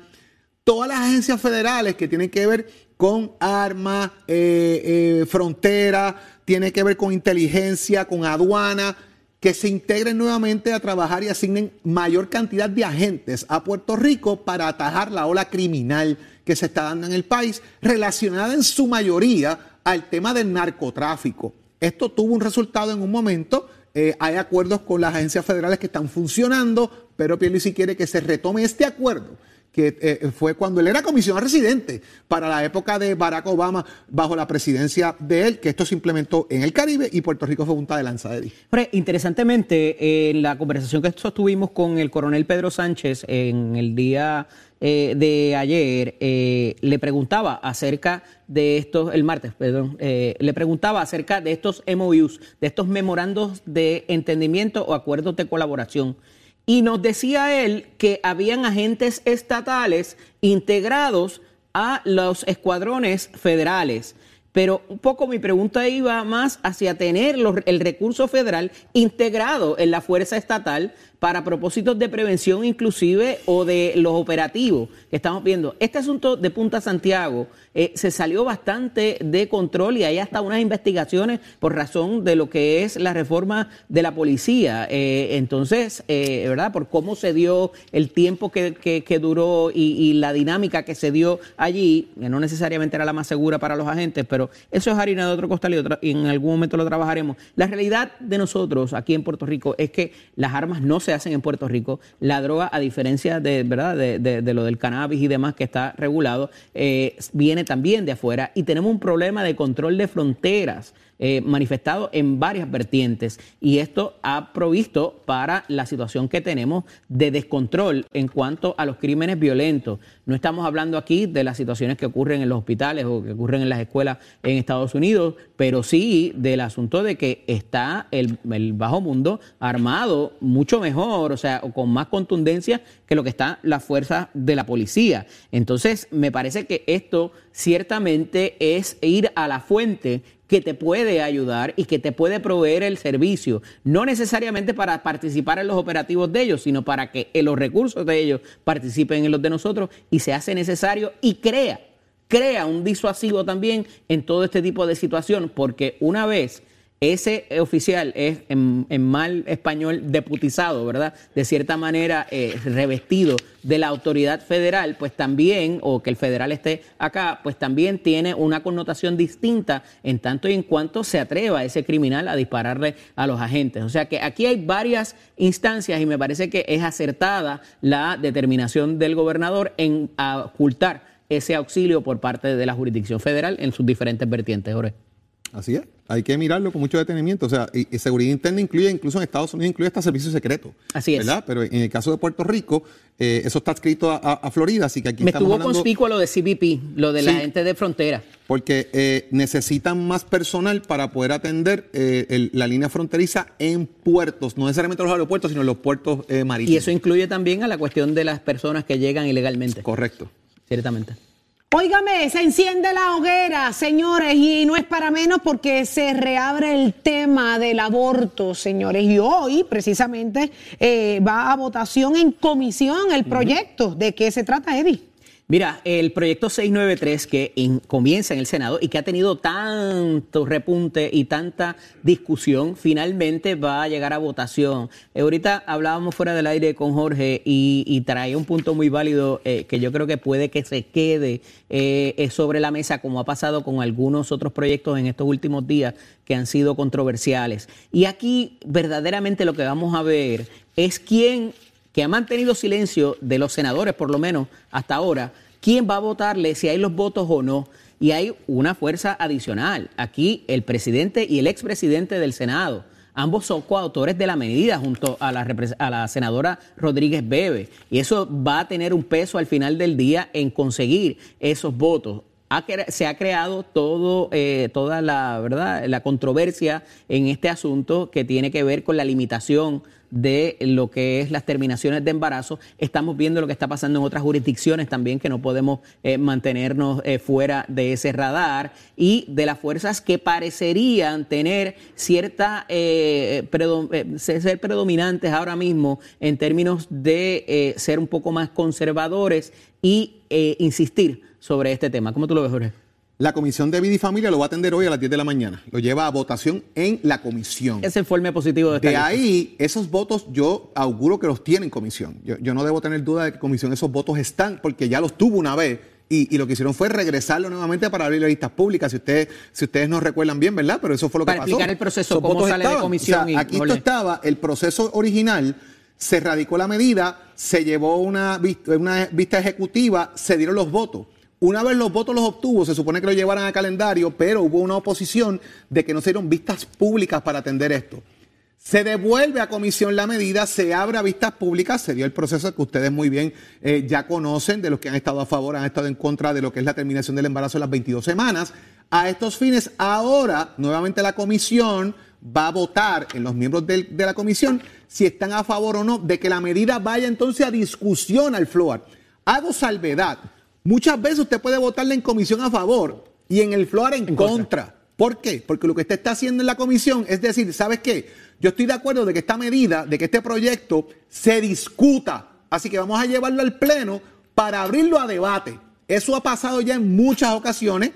todas las agencias federales que tienen que ver con armas, eh, eh, frontera, tiene que ver con inteligencia, con aduana, que se integren nuevamente a trabajar y asignen mayor cantidad de agentes a Puerto Rico para atajar la ola criminal que se está dando en el país, relacionada en su mayoría al tema del narcotráfico. Esto tuvo un resultado en un momento. eh, hay acuerdos con las agencias federales que están funcionando, pero Pierluisi quiere que se retome este acuerdo que eh, fue cuando él era comisionado residente para la época de Barack Obama bajo la presidencia de él, que esto se implementó en el Caribe y Puerto Rico fue punta de lanza de. Hombre, interesantemente, eh, en la conversación que sostuvimos con el coronel Pedro Sánchez en el día eh, de ayer, eh, le preguntaba acerca de estos, el martes, perdón, eh, le preguntaba acerca de estos MOUs, de estos memorandos de entendimiento o acuerdos de colaboración. Y nos decía él que habían agentes estatales integrados a los escuadrones federales. Pero un poco mi pregunta iba más hacia tener los- el recurso federal integrado en la fuerza estatal para propósitos de prevención inclusive o de los operativos que estamos viendo. Este asunto de Punta Santiago eh, se salió bastante de control y hay hasta unas investigaciones por razón de lo que es la reforma de la policía. Eh, entonces, eh, ¿verdad? Por cómo se dio el tiempo que, que- duró y, la dinámica que se dio allí, que no necesariamente era la más segura para los agentes, pero eso es harina de otro costal y, y en algún momento lo trabajaremos. La realidad de nosotros aquí en Puerto Rico es que las armas no se hacen en Puerto Rico. La droga, a diferencia de, ¿verdad? de, de- de lo del cannabis y demás que está regulado, eh, también de afuera y tenemos un problema de control de fronteras eh, manifestado en varias vertientes y esto ha provisto para la situación que tenemos de descontrol en cuanto a los crímenes violentos. No estamos hablando aquí de las situaciones que ocurren en los hospitales o que ocurren en las escuelas en Estados Unidos, pero sí del asunto de que está el, bajo mundo armado mucho mejor, o sea, con más contundencia que lo que están las fuerzas de la policía. Entonces, me parece que esto ciertamente es ir a la fuente que te puede ayudar y que te puede proveer el servicio, no necesariamente para participar en los operativos de ellos, sino para que en los recursos de ellos participen en los de nosotros y se hace necesario y crea, crea un disuasivo también en todo este tipo de situación, porque una vez ese oficial es en, mal español deputizado, ¿verdad? De cierta manera eh, revestido de la autoridad federal, pues también, o que el federal esté acá, pues también tiene una connotación distinta en tanto y en cuanto se atreva ese criminal a dispararle a los agentes. O sea que aquí hay varias instancias y me parece que es acertada la determinación del gobernador en ocultar ese auxilio por parte de la jurisdicción federal en sus diferentes vertientes, Jorge. Así es, hay que mirarlo con mucho detenimiento. O sea, y, y seguridad interna incluye, incluso en Estados Unidos, incluye hasta servicios secretos. Así es. ¿verdad? Pero en el caso de Puerto Rico, eh, eso está escrito a, a- a Florida, así que aquí Me estamos estuvo hablando... conspicuo lo de CBP, lo de la gente de frontera. Porque eh, necesitan más personal para poder atender eh, el- la línea fronteriza en puertos, no necesariamente los aeropuertos, sino los puertos eh, marítimos. Y eso incluye también a la cuestión de las personas que llegan ilegalmente. Correcto. Ciertamente. Óigame, se enciende la hoguera, señores, y no es para menos porque se reabre el tema del aborto, señores. Y hoy, precisamente, eh, va a votación en comisión el proyecto. ¿De qué se trata, Eddie? Mira, el proyecto 693 que en- comienza en el Senado y que ha tenido tanto repunte y tanta discusión, finalmente va a llegar a votación. Ahorita hablábamos fuera del aire con Jorge y, y trae un punto muy válido eh, que yo creo que puede que se quede eh, eh, sobre la mesa, como ha pasado con algunos otros proyectos en estos últimos días que han sido controversiales. Y aquí verdaderamente lo que vamos a ver es quién que ha mantenido silencio de los senadores, por lo menos hasta ahora, quién va a votarle, si hay los votos o no. Y hay una fuerza adicional. Aquí el presidente y el expresidente del Senado. Ambos son coautores de la medida junto a la, senadora Rodríguez Bebe. Y eso va a tener un peso al final del día en conseguir esos votos. Se ha creado todo, eh, toda la, ¿verdad? la controversia en este asunto que tiene que ver con la limitación de lo que es las terminaciones de embarazo. Estamos viendo lo que está pasando en otras jurisdicciones también, que no podemos eh, mantenernos eh, fuera de ese radar, y de las fuerzas que parecerían tener cierta, eh, eh, ser predominantes ahora mismo en términos de ser un poco más conservadores y insistir sobre este tema. ¿Cómo tú lo ves, Jorge? La Comisión de Vida y Familia lo va a atender hoy a las 10 de la mañana. Lo lleva a votación en la comisión. Ese informe positivo de esta De ahí, esos votos yo auguro que los tiene en comisión. Yo, yo no debo tener duda de que en comisión esos votos están, porque ya los tuvo una vez y, lo que hicieron fue regresarlo nuevamente para abrir las listas públicas. Si ustedes, si ustedes no recuerdan bien, ¿verdad? Pero eso fue lo que pasó. Para explicar el proceso, cómo sale de comisión. aquí esto estaba, el proceso original, se radicó la medida, se llevó una, una vista ejecutiva, se dieron los votos. Una vez los votos los obtuvo, se supone que lo llevaran a calendario, pero hubo una oposición de que no se dieron vistas públicas para atender esto. Se devuelve a comisión la medida, se abre a vistas públicas, se dio el proceso que ustedes muy bien eh, ya conocen, de los que han estado a favor, han estado en contra de lo que es la terminación del embarazo en las 22 semanas. A estos fines, ahora nuevamente la comisión va a votar en los miembros de, de la comisión si están a favor o no de que la medida vaya entonces a discusión al FLOAR. Hago salvedad. Muchas veces usted puede votarle en comisión a favor y en el FLOAR en, contra. ¿Por qué? Porque lo que usted está haciendo en la comisión es decir, ¿sabes qué? Yo estoy de acuerdo de que esta medida, de que este proyecto se discuta. Así que vamos a llevarlo al Pleno para abrirlo a debate. Eso ha pasado ya en muchas ocasiones.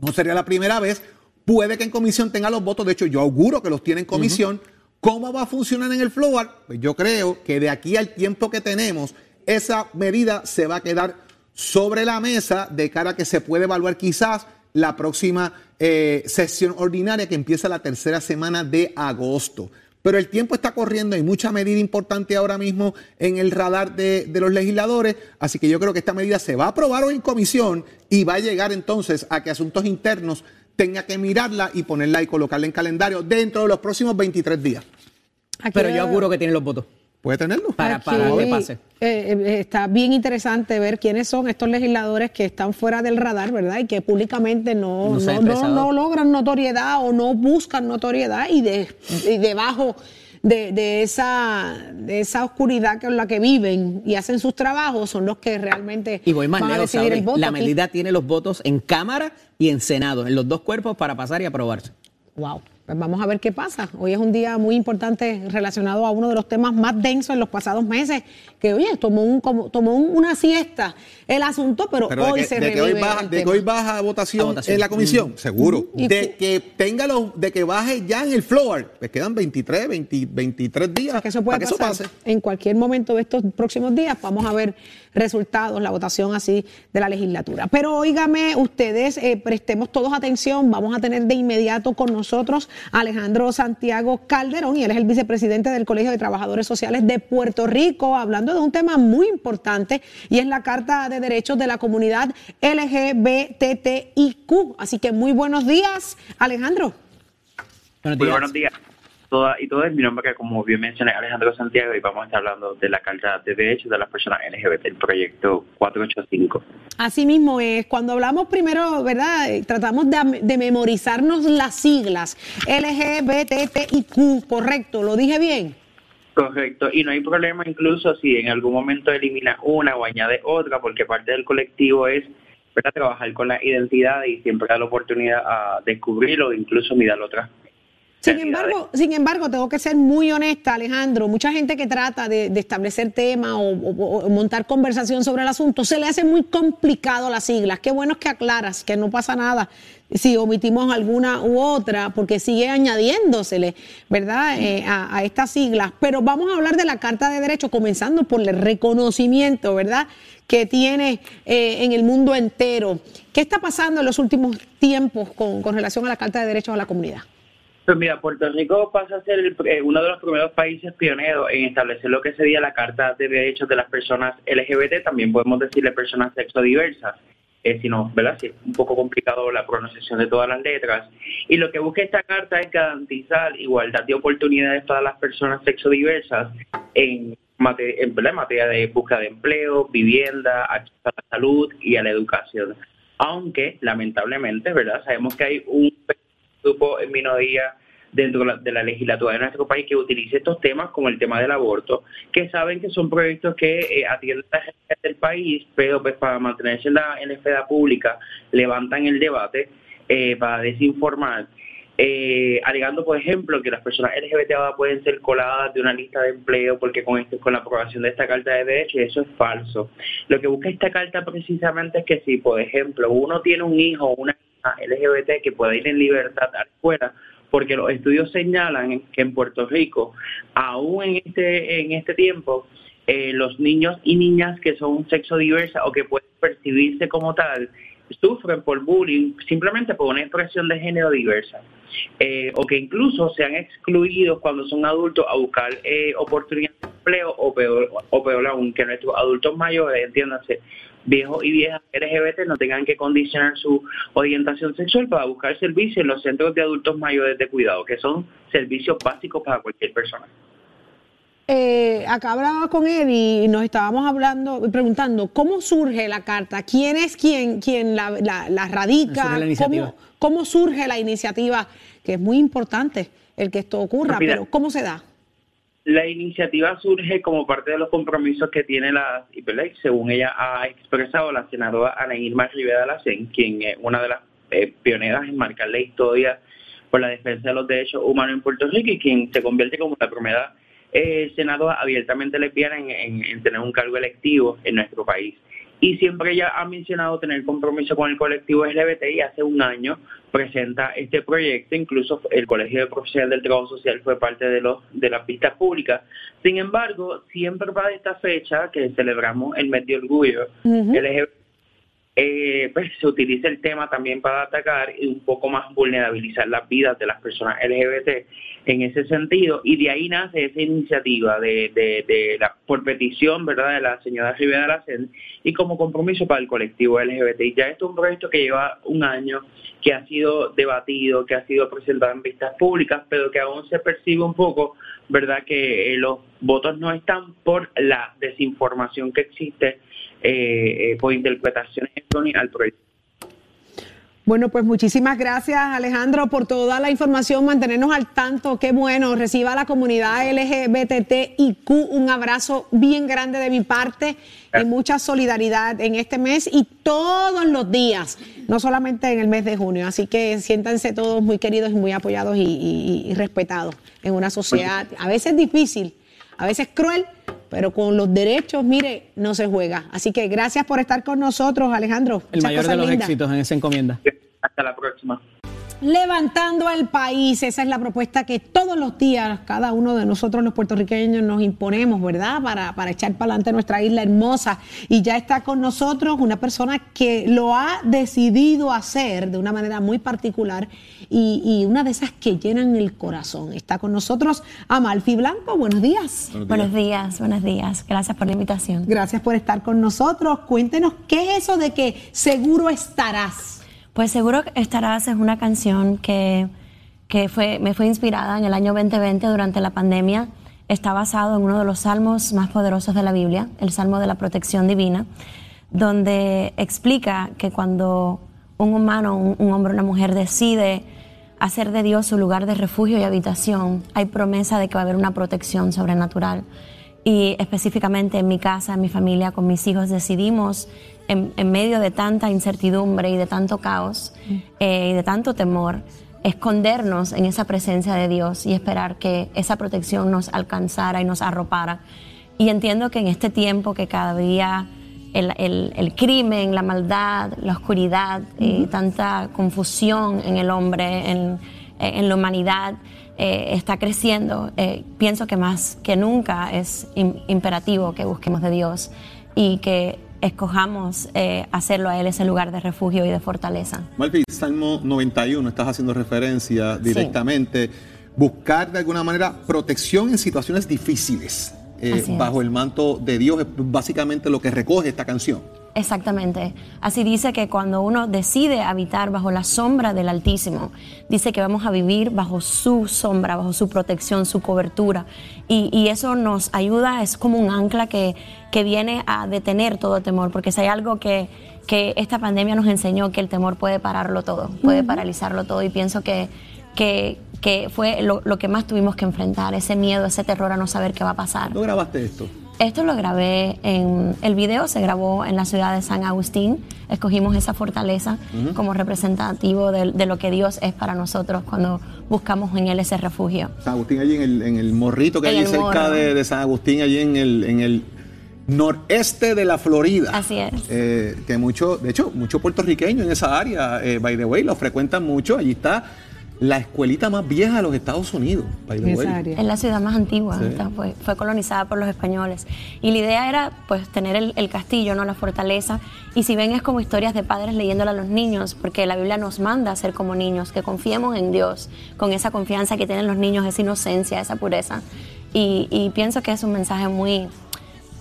No sería la primera vez. Puede que en comisión tenga los votos. De hecho, yo auguro que los tiene en comisión. ¿Cómo va a funcionar en el floor? Pues yo creo que de aquí al tiempo que tenemos, esa medida se va a quedar sobre la mesa de cara a que se puede evaluar quizás la próxima eh, sesión ordinaria que empieza la tercera semana de agosto. Pero el tiempo está corriendo, hay mucha medida importante ahora mismo en el radar de, de, los legisladores, así que yo creo que esta medida se va a aprobar hoy en comisión y va a llegar entonces a que asuntos internos tenga que mirarla y ponerla y colocarla en calendario dentro de los próximos 23 días. Pero yo auguro que tienen los votos. Puede tenerlo. Para, para que pase. Eh, eh, está bien interesante ver quiénes son estos legisladores que están fuera del radar, ¿verdad? Y que públicamente no, no, logran notoriedad o no buscan notoriedad y, de, debajo de, esa, de esa oscuridad con la que viven y hacen sus trabajos son los que realmente y voy más van a decidir el voto. La medida tiene los votos en Cámara y en Senado, en los dos cuerpos para pasar y aprobarse. Wow. Pues vamos a ver qué pasa. Hoy es un día muy importante relacionado a uno de los temas más densos en los pasados meses, que oye, tomó un tomó una siesta el asunto, pero, hoy se de que hoy baja, de que hoy baja votación, en la comisión, mm. seguro. de que tenga los, de que baje ya en el floor, pues quedan 23, 23 días que eso puede pasar. pase. En cualquier momento de estos próximos días vamos a ver resultados, la votación así de la legislatura. Pero óigame, ustedes eh, prestemos todos atención, vamos a tener de inmediato con nosotros Alejandro Santiago Calderón, y él es el vicepresidente del Colegio de Trabajadores Sociales de Puerto Rico, hablando de un tema muy importante y es la Carta de Derechos de la Comunidad LGBTIQ. Así que muy buenos días, Alejandro. Buenos días. Muy buenos días toda y todo es mi nombre, que como bien mencioné, Alejandro Santiago, y vamos a estar hablando de la Carta de Derechos de las Personas LGBT, el proyecto 485. Así mismo es, cuando hablamos primero, ¿verdad? Tratamos de, de memorizarnos las siglas LGBTIQ, correcto, ¿lo dije bien? Correcto, y no hay problema incluso si en algún momento elimina una o añade otra, porque parte del colectivo es ¿verdad? trabajar con la identidad y siempre da la oportunidad a descubrirlo, incluso mirar otras sin embargo, sin embargo, tengo que ser muy honesta, Alejandro. Mucha gente que trata de, establecer tema o, montar conversación sobre el asunto, se le hace muy complicado las siglas. Qué bueno es que aclaras, que no pasa nada si omitimos alguna u otra, porque sigue añadiéndosele, ¿verdad?, eh, a, estas siglas. Pero vamos a hablar de la Carta de Derechos, comenzando por el reconocimiento, ¿verdad?, que tiene eh, en el mundo entero. ¿Qué está pasando en los últimos tiempos con, con relación a la Carta de Derechos a la comunidad? Pues mira, Puerto Rico pasa a ser eh, uno de los primeros países pioneros en establecer lo que sería la Carta de Derechos de las Personas LGBT, también podemos decirle personas sexodiversas, eh, si no, ¿verdad? Si es un poco complicado la pronunciación de todas las letras. Y lo que busca esta carta es garantizar igualdad de oportunidades para las personas sexodiversas en, materia, en, en materia de búsqueda de empleo, vivienda, acceso a la salud y a la educación. Aunque, lamentablemente, ¿verdad? Sabemos que hay un grupo en minoría dentro de la legislatura de nuestro país que utilice estos temas como el tema del aborto, que saben que son proyectos que eh, atienden a la gente del país, pero pues para mantenerse en la, en la esfera pública levantan el debate eh, para desinformar, eh, alegando, por ejemplo, que las personas LGBT pueden ser coladas de una lista de empleo porque con esto, con la aprobación de esta carta de derechos, eso es falso. Lo que busca esta carta precisamente es que si, por ejemplo, uno tiene un hijo una LGBT que pueda ir en libertad a la escuela, porque los estudios señalan que en Puerto Rico, aún en este, en este tiempo, eh, los niños y niñas que son sexo diversa o que pueden percibirse como tal sufren por bullying simplemente por una expresión de género diversa. Eh, o que incluso sean excluidos cuando son adultos a buscar eh, oportunidades de empleo o peor, o peor aún, que nuestros adultos mayores, entiéndase, viejos y viejas LGBT no tengan que condicionar su orientación sexual para buscar servicios en los centros de adultos mayores de cuidado, que son servicios básicos para cualquier persona. Eh, acá hablaba con él y nos estábamos hablando, preguntando cómo surge la carta, quién es quien, quien la, radica, ¿Cómo, surge la iniciativa, que es muy importante el que esto ocurra, pero ¿cómo se da? La iniciativa surge como parte de los compromisos que tiene la IPLEX, según ella ha expresado la senadora Ana Irma Rivera Lacen, quien es una de las eh, pioneras en marcar la historia por la defensa de los derechos humanos en Puerto Rico y quien se convierte como la primera eh, senadora abiertamente lesbiana en tener un cargo electivo en nuestro país y siempre ella ha mencionado tener compromiso con el colectivo LGBT y hace un año presenta este proyecto, incluso el Colegio de Profesionales del Trabajo Social fue parte de los de las pistas públicas. Sin embargo, siempre para esta fecha que celebramos el mes de orgullo LGBT, eh, pues se utiliza el tema también para atacar y un poco más vulnerabilizar las vidas de las personas LGBT en ese sentido. Y de ahí nace esa iniciativa de, de, la por petición verdad de la señora Rivera Lacen y como compromiso para el colectivo LGBT y ya esto es un proyecto que lleva un año que ha sido debatido que ha sido presentado en vistas públicas pero que aún se percibe un poco verdad que eh, los votos no están por la desinformación que existe eh, eh, por interpretaciones al proyecto. Bueno, pues muchísimas gracias Alejandro por toda la información, mantenernos al tanto, qué bueno, reciba a la comunidad LGBTIQ un abrazo bien grande de mi parte y mucha solidaridad en este mes y todos los días, no solamente en el mes de junio, así que siéntanse todos muy queridos y muy apoyados y respetados en una sociedad a veces difícil, a veces cruel, pero con los derechos, mire, no se juega. Así que gracias por estar con nosotros, Alejandro. El mayor de los éxitos en esa encomienda. Hasta la próxima. Levantando al país, esa es la propuesta que todos los días cada uno de nosotros los puertorriqueños nos imponemos, ¿verdad? Para, para echar para adelante nuestra isla hermosa. Y ya está con nosotros una persona que lo ha decidido hacer de una manera muy particular y, una de esas que llenan el corazón. Está con nosotros Amalfi Blanco, buenos días. Buenos días, buenos días. Gracias por la invitación. Gracias por estar con nosotros. Cuéntenos, ¿qué es eso de que seguro estarás? Pues Seguro Estarás es una canción que, fue, me fue inspirada en el año 2020 durante la pandemia. Está basado en uno de los salmos más poderosos de la Biblia, el Salmo de la Protección Divina, donde explica que cuando un humano, un, un hombre o una mujer decide hacer de Dios su lugar de refugio y habitación, hay promesa de que va a haber una protección sobrenatural. Y específicamente en mi casa, en mi familia, con mis hijos, decidimos en, medio de tanta incertidumbre y de tanto caos eh, y de tanto temor, escondernos en esa presencia de Dios y esperar que esa protección nos alcanzara y nos arropara. Y entiendo que en este tiempo que cada día el, crimen, la maldad, la oscuridad, y tanta confusión en el hombre, en, la humanidad, eh, está creciendo, eh, pienso que más que nunca es imperativo que busquemos de Dios y que escojamos eh, hacerlo a Él ese lugar de refugio y de fortaleza. Malvi, Salmo 91, estás haciendo referencia directamente. Buscar de alguna manera protección en situaciones difíciles. Eh, bajo el manto de Dios es básicamente lo que recoge esta canción. Exactamente. Así dice que cuando uno decide habitar bajo la sombra del Altísimo, dice que vamos a vivir bajo su sombra, bajo su protección, su cobertura. Y, eso nos ayuda, es como un ancla que, que, viene a detener todo temor, porque si hay algo que, que, esta pandemia nos enseñó, que el temor puede pararlo todo, puede paralizarlo todo. Y pienso que, que, que fue lo, lo, que más tuvimos que enfrentar, ese miedo, ese terror a no saber qué va a pasar. ¿No grabaste esto? Esto lo grabé en el video, se grabó en la ciudad de San Agustín. Escogimos esa fortaleza como representativo de, lo que Dios es para nosotros cuando buscamos en Él ese refugio. San Agustín, allí en el, morrito que hay cerca de, San Agustín, allí en el, en el noreste de la Florida. Así es. Eh, que mucho, de hecho, muchos puertorriqueños en esa área, eh, by the way, lo frecuentan mucho. Allí está la escuelita más vieja de los Estados Unidos. Es la ciudad más antigua, Sí. fue, fue colonizada por los españoles. Y la idea era pues tener el, el castillo, no la fortaleza. Y si ven es como historias de padres leyéndole a los niños, porque la Biblia nos manda a ser como niños, que confiemos en Dios, con esa confianza que tienen los niños, esa inocencia, esa pureza. Y, y pienso que es un mensaje muy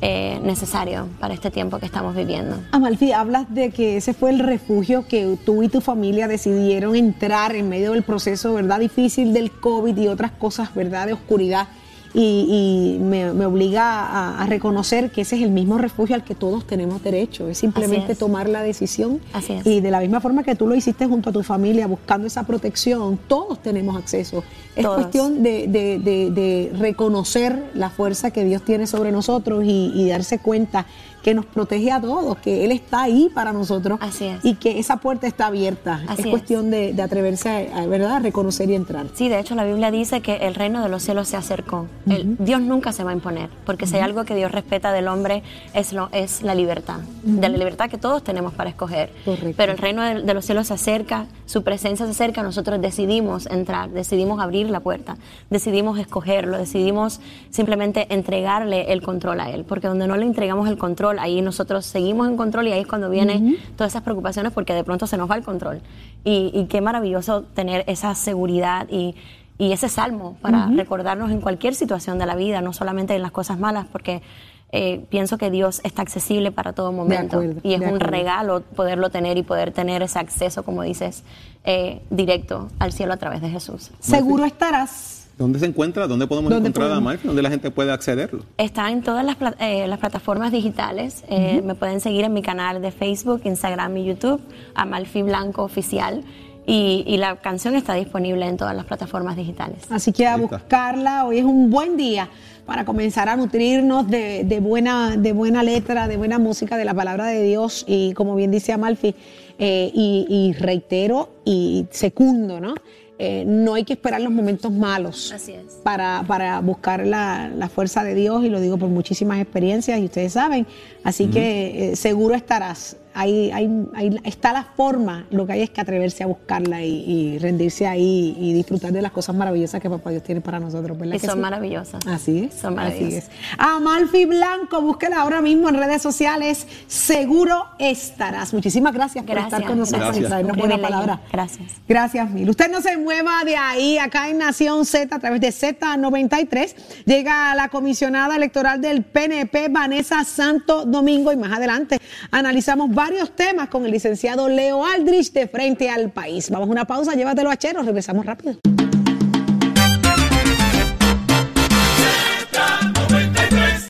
eh, necesario para este tiempo que estamos viviendo. Amalfi, hablas de que ese fue el refugio que tú y tu familia decidieron entrar en medio del proceso, ¿verdad? Difícil del COVID y otras cosas, ¿verdad? De oscuridad. Y, y me, me obliga a, a reconocer que ese es el mismo refugio al que todos tenemos derecho. Es simplemente es. tomar la decisión. Así es. Y de la misma forma que tú lo hiciste junto a tu familia, buscando esa protección, todos tenemos acceso. Es Todos. cuestión de, de- de- de reconocer la fuerza que Dios tiene sobre nosotros y, y darse cuenta que nos protege a todos, que Él está ahí para nosotros Así es. y que esa puerta está abierta. Así es es. cuestión de, de atreverse a, ¿verdad? a reconocer y entrar. Sí, de hecho la Biblia dice que el reino de los cielos se acercó. El- Dios nunca se va a imponer, porque si hay algo que Dios respeta del hombre es, lo, es la libertad, de la libertad que todos tenemos para escoger. Correcto. Pero el reino de, de los cielos se acerca, su presencia se acerca, nosotros decidimos entrar, decidimos abrir la puerta, decidimos escogerlo, decidimos simplemente entregarle el control a Él, porque donde no le entregamos el control, ahí nosotros seguimos en control y ahí es cuando vienen todas esas preocupaciones porque de pronto se nos va el control. Y, y qué maravilloso tener esa seguridad y, y ese salmo para recordarnos en cualquier situación de la vida, no solamente en las cosas malas, porque eh, pienso que Dios está accesible para todo momento acuerdo, y es un regalo poderlo tener y poder tener ese acceso, como dices, eh, directo al cielo a través de Jesús. Seguro estarás. ¿Dónde se encuentra? ¿Dónde podemos ¿Dónde encontrar podemos? a Mike? ¿Dónde la gente puede accederlo? Está en todas las, eh, las plataformas digitales. Eh, Me pueden seguir en mi canal de Facebook, Instagram y YouTube, Amalfi Blanco Oficial. Y, y la canción está disponible en todas las plataformas digitales. Así que a buscarla. Hoy es un buen día para comenzar a nutrirnos de, de buena, de buena letra, de buena música, de la palabra de Dios. Y como bien dice Amalfi, eh, y, y reitero y secundo, ¿no? Eh, no hay que esperar los momentos malos Así es. para, para buscar la, la fuerza de Dios, y lo digo por muchísimas experiencias, y ustedes saben. Así que eh, seguro estarás. Ahí, ahí- ahí está la forma, lo que hay es que atreverse a buscarla y, y rendirse ahí y disfrutar de las cosas maravillosas que Papá Dios tiene para nosotros, ¿verdad? Y que son sí? maravillosas. Así es. Son así maravillosas. es. Amalfi Blanco, búsquela ahora mismo en redes sociales. Seguro estarás. Muchísimas gracias, por estar con nosotros Gracias. y traernos Un buena privilegio. palabra. Gracias. Gracias, Mil. Usted no se mueva de ahí, acá en Nación Z, a través de Z93. Llega la comisionada electoral del PNP, Vanessa Santo Domingo, y más adelante analizamos varios temas con el licenciado Leo Aldrich de Frente al País. Vamos a una pausa, llévatelo a Chero, regresamos rápido.